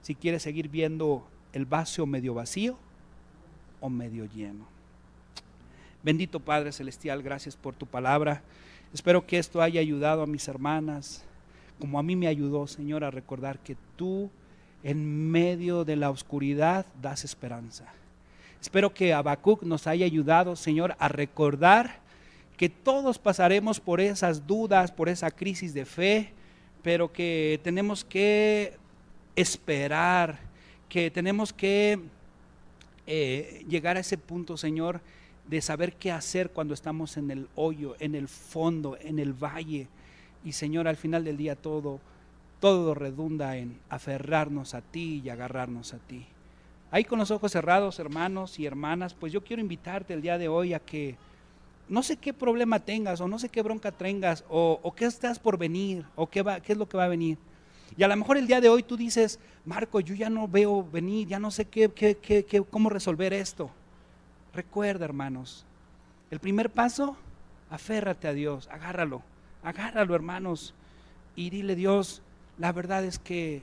si quieres seguir viendo el vaso medio vacío o medio lleno. Bendito Padre Celestial, gracias por tu palabra. Espero que esto haya ayudado a mis hermanas, como a mí me ayudó, Señor, a recordar que tú en medio de la oscuridad das esperanza. Espero que Habacuc nos haya ayudado, Señor, a recordar que todos pasaremos por esas dudas, por esa crisis de fe, pero que tenemos que esperar, que tenemos que eh, llegar a ese punto, Señor, de saber qué hacer cuando estamos en el hoyo, en el fondo, en el valle. Y Señor, al final del día todo, todo redunda en aferrarnos a ti y agarrarnos a ti. Ahí con los ojos cerrados, hermanos y hermanas, pues yo quiero invitarte el día de hoy a que no sé qué problema tengas o no sé qué bronca tengas o, qué estás por venir o qué, va, qué es lo que va a venir. Y a lo mejor el día de hoy tú dices, Marco, yo ya no veo venir, ya no sé qué, qué, qué, cómo resolver esto. Recuerda, hermanos, el primer paso, aférrate a Dios, agárralo, agárralo, hermanos, y dile, Dios, la verdad es que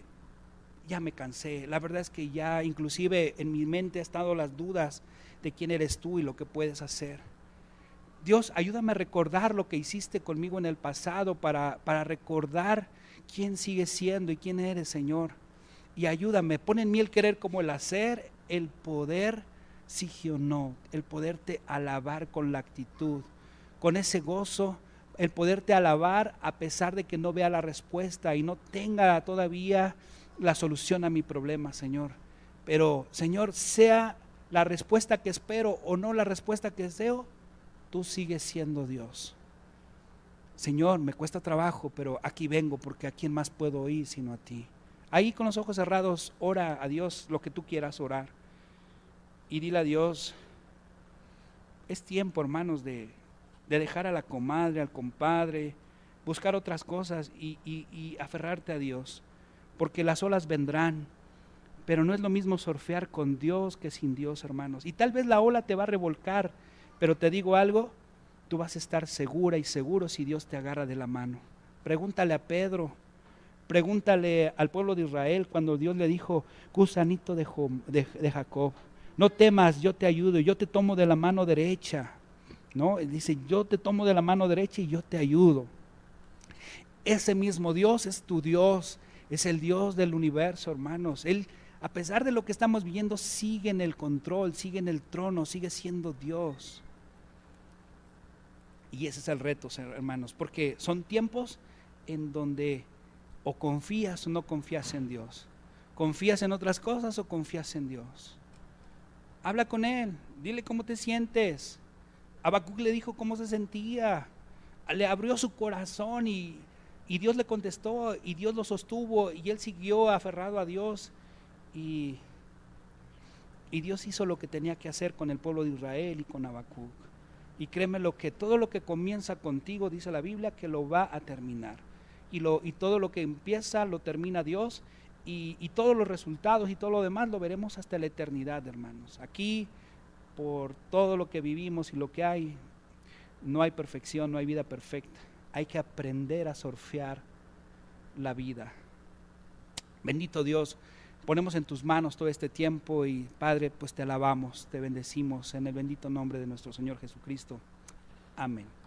ya me cansé, la verdad es que ya inclusive en mi mente han estado las dudas de quién eres tú y lo que puedes hacer. Dios, ayúdame a recordar lo que hiciste conmigo en el pasado para, para recordar quién sigue siendo y quién eres, Señor. Y ayúdame, pon en mí el querer como el hacer, el poder sí o no, el poderte alabar con la actitud, con ese gozo, el poderte alabar a pesar de que no vea la respuesta y no tenga todavía la solución a mi problema, Señor. Pero, Señor, sea la respuesta que espero o no la respuesta que deseo, tú sigues siendo Dios. Señor, me cuesta trabajo, pero aquí vengo porque a quién más puedo ir sino a ti. Ahí con los ojos cerrados, ora a Dios lo que tú quieras orar y dile a Dios, es tiempo, hermanos, de, dejar a la comadre, al compadre, buscar otras cosas y, y, aferrarte a Dios, porque las olas vendrán, pero no es lo mismo surfear con Dios que sin Dios, hermanos. Y tal vez la ola te va a revolcar, pero te digo algo, tú vas a estar segura y seguro si Dios te agarra de la mano. Pregúntale a Pedro, pregúntale al pueblo de Israel cuando Dios le dijo, gusanito de, de Jacob, no temas, yo te ayudo, yo te tomo de la mano derecha. ¿No? Dice, yo te tomo de la mano derecha y yo te ayudo. ese mismo Dios es tu Dios, es el Dios del universo, hermanos. Él, a pesar de lo que estamos viviendo, sigue en el control, sigue en el trono, sigue siendo Dios. Y ese es el reto, hermanos, porque son tiempos en donde o confías o no confías en Dios. ¿Confías en otras cosas o confías en Dios? Habla con Él, dile cómo te sientes. Habacuc le dijo cómo se sentía, le abrió su corazón y, y Dios le contestó y Dios lo sostuvo y él siguió aferrado a Dios y, y Dios hizo lo que tenía que hacer con el pueblo de Israel y con Habacuc. Y créeme lo que todo lo que comienza contigo, dice la Biblia, que lo va a terminar. Y, lo, y todo lo que empieza lo termina Dios. Y, todos los resultados y todo lo demás lo veremos hasta la eternidad, hermanos. Aquí, por todo lo que vivimos y lo que hay, no hay perfección, no hay vida perfecta. Hay que aprender a surfear la vida. Bendito Dios, ponemos en tus manos todo este tiempo y Padre, pues te alabamos, te bendecimos en el bendito nombre de nuestro Señor Jesucristo. Amén.